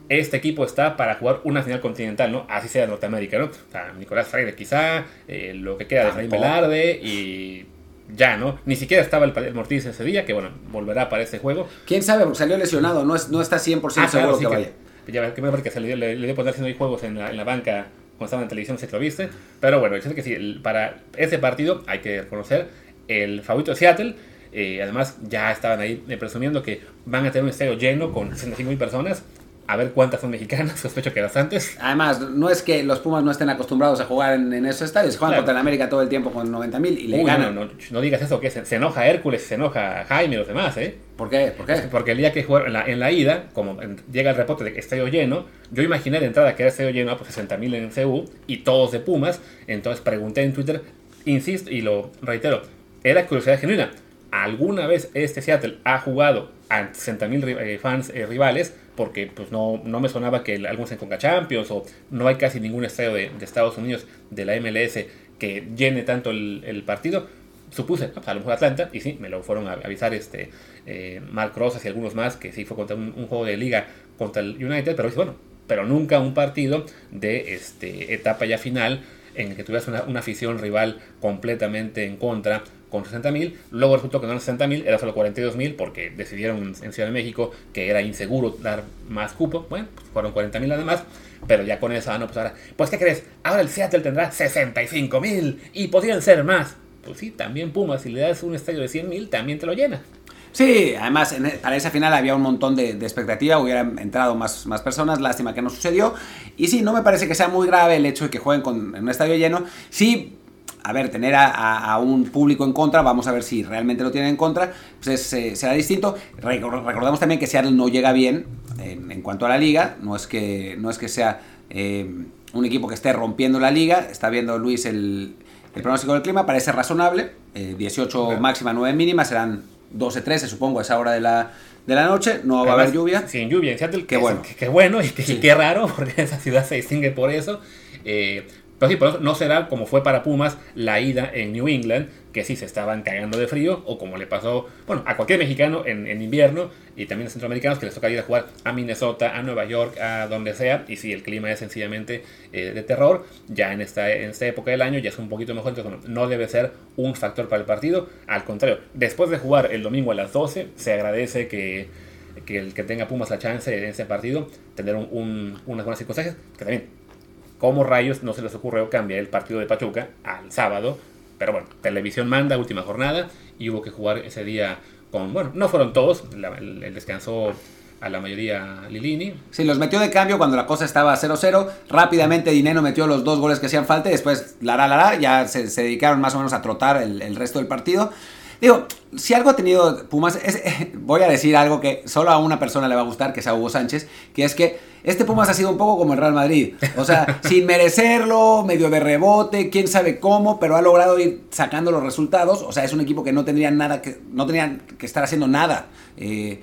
este equipo está para jugar una final continental, ¿no? Así sea de Norteamérica, ¿no? O sea, Nicolás Freire quizá, eh, lo que queda de Efraín Velarde y ya, ¿no? Ni siquiera estaba el, el Mortiz ese día, que bueno, volverá para este juego. ¿Quién sabe? Salió lesionado, no, es, no está 100% ah, seguro claro, sí, que, vaya. Que, ya, que me parece que se le, le, le dio poner haciendo juegos en la, en la banca cuando estaba en televisión, se lo viste. Pero bueno, sé que sí, para ese partido hay que reconocer el favorito de Seattle eh, además, ya estaban ahí eh, presumiendo que van a tener un estadio lleno con 65 mil personas. A ver cuántas son mexicanas, <laughs> sospecho que bastantes. Además, no es que los Pumas no estén acostumbrados a jugar en, en esos estadios, juegan claro. contra el América todo el tiempo con 90 mil y le Uy, ganan. No, no, no, digas eso, que se, se, enoja Hércules, se enoja Jaime y los demás, ¿eh? ¿Por qué? ¿Por qué? Porque el día que jugaron en la, en la ida, como en, llega el reporte de que estadio lleno, yo imaginé de entrada que era estadio lleno, pues 60 mil en CU y todos de Pumas. Entonces pregunté en Twitter, insisto y lo reitero, era curiosidad genuina alguna vez este Seattle ha jugado a 60.000 eh, fans eh, rivales, porque pues no, no me sonaba que algunos en Conca Champions o no hay casi ningún estadio de, Estados Unidos de la MLS que llene tanto el, partido. Supuse, pues, a lo mejor Atlanta, y sí, me lo fueron a avisar este, eh, Mark Rosas y algunos más, que sí fue contra un, juego de liga contra el United, pero bueno, pero nunca un partido de este, etapa ya final en el que tuvieras una afición rival completamente en contra con 60.000. Luego resultó que no eran 60.000, era solo 42.000 porque decidieron en Ciudad de México que era inseguro dar más cupo. Bueno, pues fueron 40.000 además. Pero ya con eso, ah, no, pues ahora, pues ¿qué crees? Ahora el Seattle tendrá 65.000 y podrían ser más. Pues sí, también Pumas, si le das un estadio de 100.000, también te lo llena. Sí, además en, para esa final había un montón de, de, expectativa, hubieran entrado más, más personas, lástima que no sucedió. Y sí, no me parece que sea muy grave el hecho de que jueguen con, en un estadio lleno. Sí, a ver, tener a, a, a, un público en contra, vamos a ver si realmente lo tienen en contra, pues es, eh, será distinto. Recordamos también que Seattle no llega bien en, en, cuanto a la liga, no es que, no es que sea eh, un equipo que esté rompiendo la liga, está viendo Luis el, el pronóstico del clima, parece razonable, eh, 18 okay. máxima, 9 mínima, serán 12-13 supongo a esa hora de la, de la noche, no va a haber lluvia. Sin lluvia en Seattle, qué bueno. Qué, bueno y qué, sí. qué raro, <laughs> porque esa ciudad se distingue por eso. Eh, pero sí, por eso no será como fue para Pumas la ida en New England, que sí se estaban cagando de frío, o como le pasó, bueno, a cualquier mexicano en, en invierno, y también a centroamericanos que les toca ir a jugar a Minnesota, a Nueva York, a donde sea, y sí, el clima es sencillamente eh, de terror, ya en esta, en esta época del año ya es un poquito mejor, entonces bueno, no debe ser un factor para el partido, al contrario, después de jugar el domingo a las 12, se agradece que, que el que tenga Pumas la chance en ese partido, tener un, unas buenas circunstancias, que también ¿Cómo rayos no se les ocurrió cambiar el partido de Pachuca al sábado? Pero bueno, televisión manda, última jornada, y hubo que jugar ese día con, bueno, no fueron todos, la, el, descansó a la mayoría Lilini. Sí, los metió de cambio cuando la cosa estaba 0-0. Rápidamente Dineno metió los dos goles que hacían falta y después Lara Lara ya se, dedicaron más o menos a trotar el, resto del partido. Digo, si algo ha tenido Pumas, es, voy a decir algo que solo a una persona le va a gustar, que es a Hugo Sánchez, que es que este Pumas ha sido un poco como el Real Madrid. O sea, <laughs> sin merecerlo, medio de rebote, quién sabe cómo, pero ha logrado ir sacando los resultados. O sea, es un equipo que no tendría nada que, no tenían que estar haciendo nada. Eh,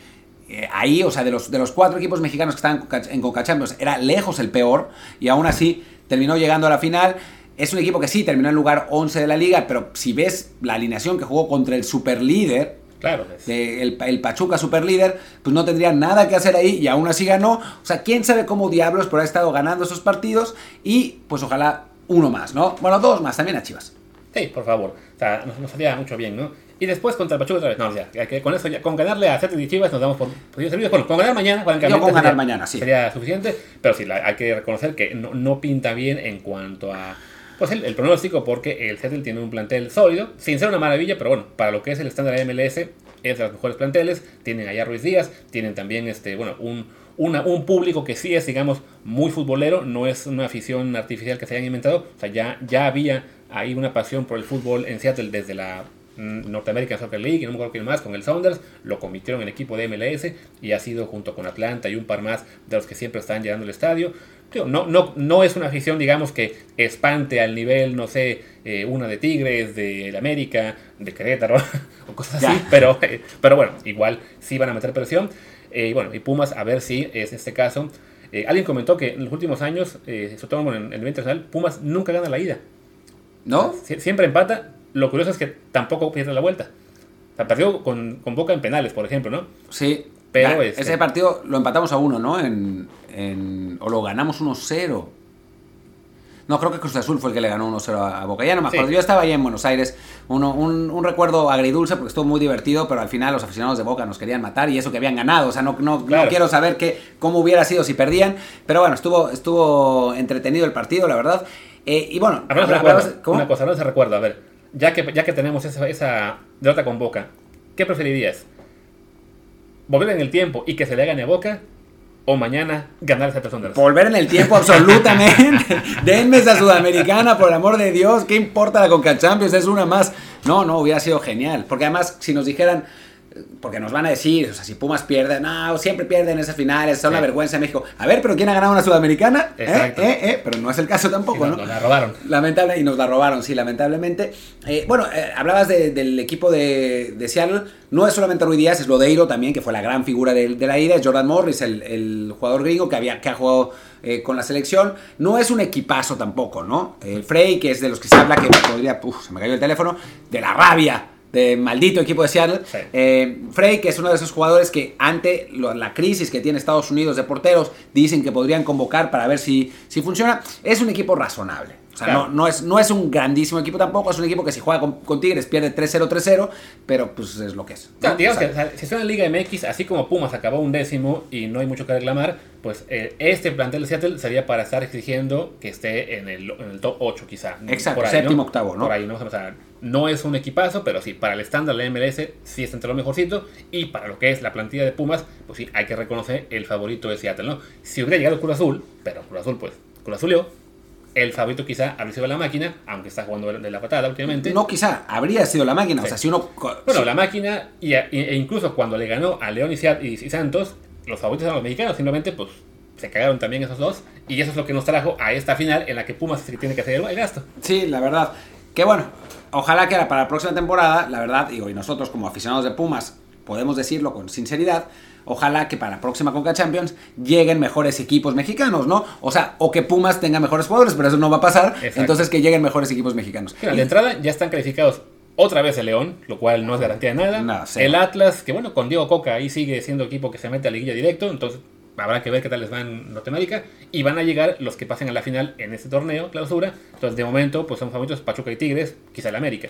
eh, ahí, o sea, de los, de los cuatro equipos mexicanos que estaban en Conca Champions, era lejos el peor, y aún así terminó llegando a la final. Es un equipo que sí terminó en lugar 11 de la liga, pero si ves la alineación que jugó contra el superlíder, Claro. De el, el, Pachuca superlíder, pues no tendría nada que hacer ahí y aún así ganó. O sea, quién sabe cómo diablos por haber estado ganando esos partidos y pues ojalá uno más, ¿no? Bueno, dos más, también a Chivas. Sí, por favor. O sea, nos, nos haría mucho bien, ¿no? Y después contra el Pachuca otra vez. No, ya, que con eso ya, con ganarle a Celtic y Chivas nos damos por, por servidos. Bueno, con ganar mañana, Yo con ganar sería, mañana, sí. Sería suficiente, pero sí, la, hay que reconocer que no, no pinta bien en cuanto a pues el, pronóstico porque el Seattle tiene un plantel sólido, sin ser una maravilla, pero bueno, para lo que es el estándar de MLS es de los mejores planteles, tienen allá Ruiz Díaz, tienen también este, bueno, un, un público que sí es, digamos, muy futbolero, no es una afición artificial que se hayan inventado, o sea, ya, ya había ahí una pasión por el fútbol en Seattle desde la North American Soccer League, y no me acuerdo quién más, con el Sounders, lo convirtieron en equipo de MLS y ha sido junto con Atlanta y un par más de los que siempre están llegando al estadio. No, no, no es una afición, digamos, que espante al nivel, no sé, eh, una de Tigres, de América, de Querétaro <laughs> o cosas así, pero, eh, pero bueno, igual sí van a meter presión. Eh, y bueno, y Pumas, a ver si es este caso. Alguien comentó que en los últimos años, sobre todo en el nivel internacional, Pumas nunca gana la ida. ¿No? siempre empata. Lo curioso es que tampoco pierde la vuelta. O sea, perdió con, con Boca en penales, por ejemplo, ¿no? Sí. Pero ese partido lo empatamos a uno, ¿no? En, en, o lo ganamos 1-0. No, creo que Cruz Azul fue el que le ganó 1-0 a Boca. Ya no me acuerdo. Sí. Yo estaba ahí en Buenos Aires. Uno, un, un, recuerdo agridulce porque estuvo muy divertido, pero al final los aficionados de Boca nos querían matar y eso que habían ganado. O sea, no, no, claro. no quiero saber qué, cómo hubiera sido si perdían. Pero bueno, estuvo, estuvo entretenido el partido, la verdad. Eh, y bueno, una cosa, no se recuerda. A ver, ya que, ya que tenemos esa, esa derrota con Boca, ¿qué preferirías? ¿Volver en el tiempo y que se le gane a Boca? o mañana ganar esa persona. Volver en el tiempo, absolutamente. <laughs> Denme esa sudamericana, por el amor de Dios. ¿Qué importa la Conca Champions? Es una más. No, no, hubiera sido genial. Porque además, si nos dijeran, porque nos van a decir, o sea, si Pumas pierde, no, siempre pierden esas finales, son sí. una vergüenza en México. A ver, pero ¿quién ha ganado una sudamericana? ¿Eh? Exacto. ¿Eh? ¿Eh? Pero no es el caso tampoco, ¿no? Nos la robaron. Lamentable, y nos la robaron, sí, lamentablemente. Bueno, hablabas de, del equipo de, de, Seattle, no es solamente Rui Díaz, es Lodeiro también, que fue la gran figura de, de la ida, es Jordan Morris, el, el, jugador gringo que, había, que ha jugado con la selección. No es un equipazo tampoco, ¿no? El Frey, que es de los que se habla, que podría, uf, se me cayó el teléfono, de la rabia de maldito equipo de Seattle. Sí. Eh, Frey, que es uno de esos jugadores que ante lo- la crisis que tiene Estados Unidos de porteros, dicen que podrían convocar para ver si, si funciona. Es un equipo razonable. O sea, Claro. no, no, es, no es un grandísimo equipo tampoco, es un equipo que si juega con, con Tigres pierde 3-0, 3-0, pero pues es lo que es. O sea, ¿no? digamos O sea, que o sea, si está en la Liga MX, así como Pumas acabó un décimo y no hay mucho que reclamar, pues eh, este plantel de Seattle sería para estar exigiendo que esté en el, en el top 8 quizá. Exacto, Por séptimo, ¿no? octavo, ¿no? Por ahí, ¿no? O sea, no es un equipazo, pero sí, para el estándar de la MLS sí está entre lo mejorcito y para lo que es la plantilla de Pumas, pues sí, hay que reconocer el favorito de Seattle, ¿no? Si hubiera llegado Cruz Azul, pero Cruz Azul pues, Cruz Azulió, el favorito quizá habría sido la máquina, aunque está jugando de la patada últimamente. no quizá, habría sido la máquina. O sea, si uno... Bueno, la máquina, y, e incluso cuando le ganó a León y, y- Santos, los favoritos eran los mexicanos, simplemente pues se cagaron también esos dos, y eso es lo que nos trajo a esta final en la que Pumas tiene que hacer el gasto. Sí, la verdad. Que bueno, ojalá que era para la próxima temporada, la verdad, digo, y nosotros como aficionados de Pumas podemos decirlo con sinceridad, ojalá que para la próxima Conca Champions lleguen mejores equipos mexicanos, ¿no? O sea, o que Pumas tenga mejores jugadores, pero eso no va a pasar, Exacto. entonces que lleguen mejores equipos mexicanos. Mira, de entrada ya están calificados otra vez el León, lo cual no es garantía de nada. El Atlas, que bueno, con Diego Coca ahí sigue siendo equipo que se mete a la liguilla directo, entonces habrá que ver qué tal les va en Norteamérica. Y van a llegar los que pasen a la final en este torneo, clausura. Entonces, de momento, pues son favoritos Pachuca y Tigres, quizá el América.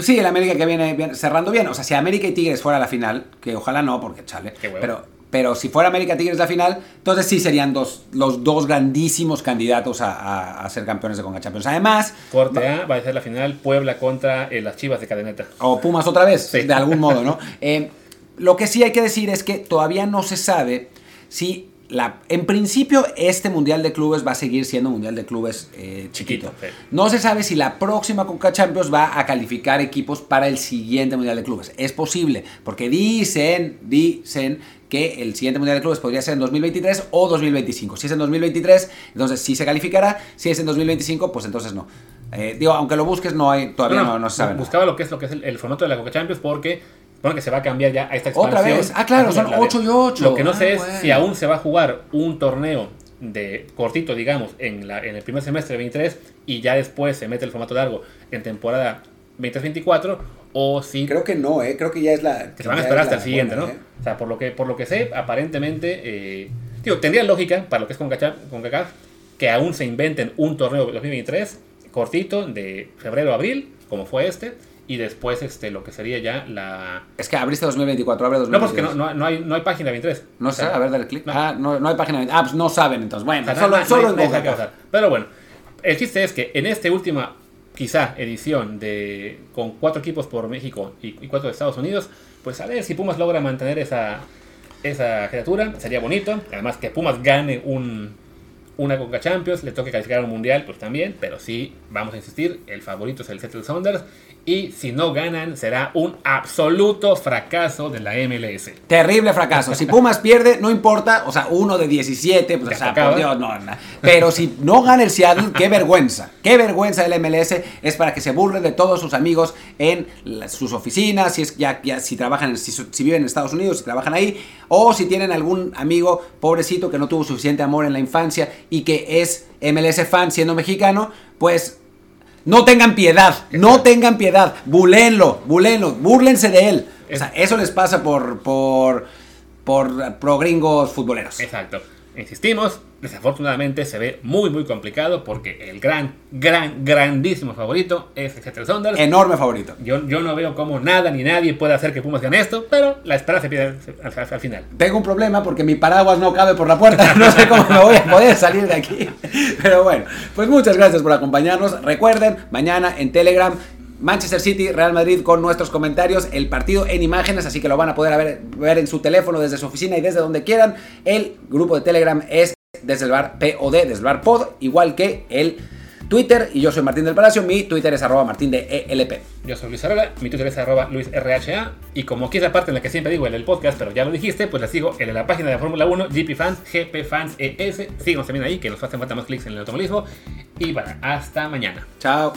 Sí, el América que viene, cerrando bien. O sea, si América y Tigres fuera la final, que ojalá no, porque chale. Qué huevo. Pero, pero si fuera América Tigres la final, entonces sí serían dos, los dos grandísimos candidatos a, a- a ser campeones de Conca Champions. Además, Corte A va a ser la final Puebla contra eh, las Chivas de Cadeneta. O Pumas otra vez, Sí. de algún modo, ¿no? Eh, lo que sí hay que decir es que todavía no se sabe si la, en principio este Mundial de Clubes va a seguir siendo Mundial de Clubes eh, chiquito. Chiquito, sí. No se sabe si la próxima Conca Champions va a calificar equipos para el siguiente Mundial de Clubes. Es posible, porque dicen, dicen que el siguiente Mundial de Clubes podría ser en 2023 o 2025. Si es en 2023, entonces sí se calificará. Si es en 2025, pues entonces no. Eh, digo, aunque lo busques, no hay, todavía no, no se sabe. nada. Buscaba lo que es lo que es el, el formato de la Coca Champions porque bueno que se va a cambiar ya a esta Otra expansión. vez. Ah, claro, son la de- 8 y 8. Lo que no sé Ah, es bueno. si aún se va a jugar un torneo de cortito, digamos, en, la, en el primer semestre de 23 y ya después se mete el formato largo en temporada 23-24 o si Creo que no, ¿eh? Creo que ya es la. que se van a esperar es hasta el siguiente, buena, ¿no? ¿eh? O sea, por lo que, por lo que sé, aparentemente, eh, digo, tendría lógica para lo que es con CACAF que aún se inventen un torneo 2023 cortito de febrero a abril, como fue este, y después este lo que sería ya la... Es que abriste 2024, abre No, 2022. pues que no, no, no hay, no hay página 23. No O sé, sea, a ver, dale clic. no. Ah, no, no hay página. Ah, pues no saben entonces. Bueno, o sea, solo, no- no- solo no en hay que CONCACAF. pasar. Pero bueno, el chiste es que en esta última, quizá, edición de con cuatro equipos por México y, y cuatro de Estados Unidos, pues a ver si Pumas logra mantener esa, esa criatura, sería bonito. Además que Pumas gane un, una Conca Champions, le toque calificar a un mundial, pues también, pero sí, vamos a insistir, el favorito es el Seattle Sounders. Y si no ganan, será un absoluto fracaso de la MLS. Terrible fracaso. Si Pumas pierde, no importa. O sea, uno de 17, pues, o sea, por Dios, no, no. Pero si no gana el Seattle, qué vergüenza. Qué vergüenza el MLS. Es para que se burlen de todos sus amigos en sus oficinas, si es ya, ya si trabajan, si, si viven en Estados Unidos, si trabajan ahí, o si tienen algún amigo pobrecito que no tuvo suficiente amor en la infancia y que es MLS fan siendo mexicano, pues no tengan piedad, no tengan piedad, bulenlo, bulenlo, búrlense de él. O sea, eso les pasa por, por, por pro gringos futboleros. Exacto. Insistimos, desafortunadamente se ve muy muy complicado porque el gran, gran, grandísimo favorito es Seattle Sounders. Enorme favorito. Yo, yo no veo cómo nada ni nadie puede hacer que Pumas gane esto, pero la espera se pierde al, al- al final. Tengo un problema porque mi paraguas no cabe por la puerta. <laughs> No sé cómo me voy a poder salir de aquí. Pero bueno, pues muchas gracias por acompañarnos. Recuerden, mañana en Telegram. Manchester City, Real Madrid con nuestros comentarios, el partido en imágenes, así que lo van a poder ver, ver en su teléfono desde su oficina y desde donde quieran. El grupo de Telegram es desde el bar POD, desde el bar POD, igual que el Twitter. Y yo soy Martín del Palacio, mi Twitter es arroba martín de ELP. Yo soy Luis Arola, mi Twitter es arroba luisrha y como aquí es la parte en la que siempre digo el del podcast, pero ya lo dijiste, pues les sigo el de la página de Fórmula 1, GP Fans, GP Fans ES. Síganos también ahí, que nos hacen falta más clics en el automovilismo. Y bueno, hasta mañana. Chao.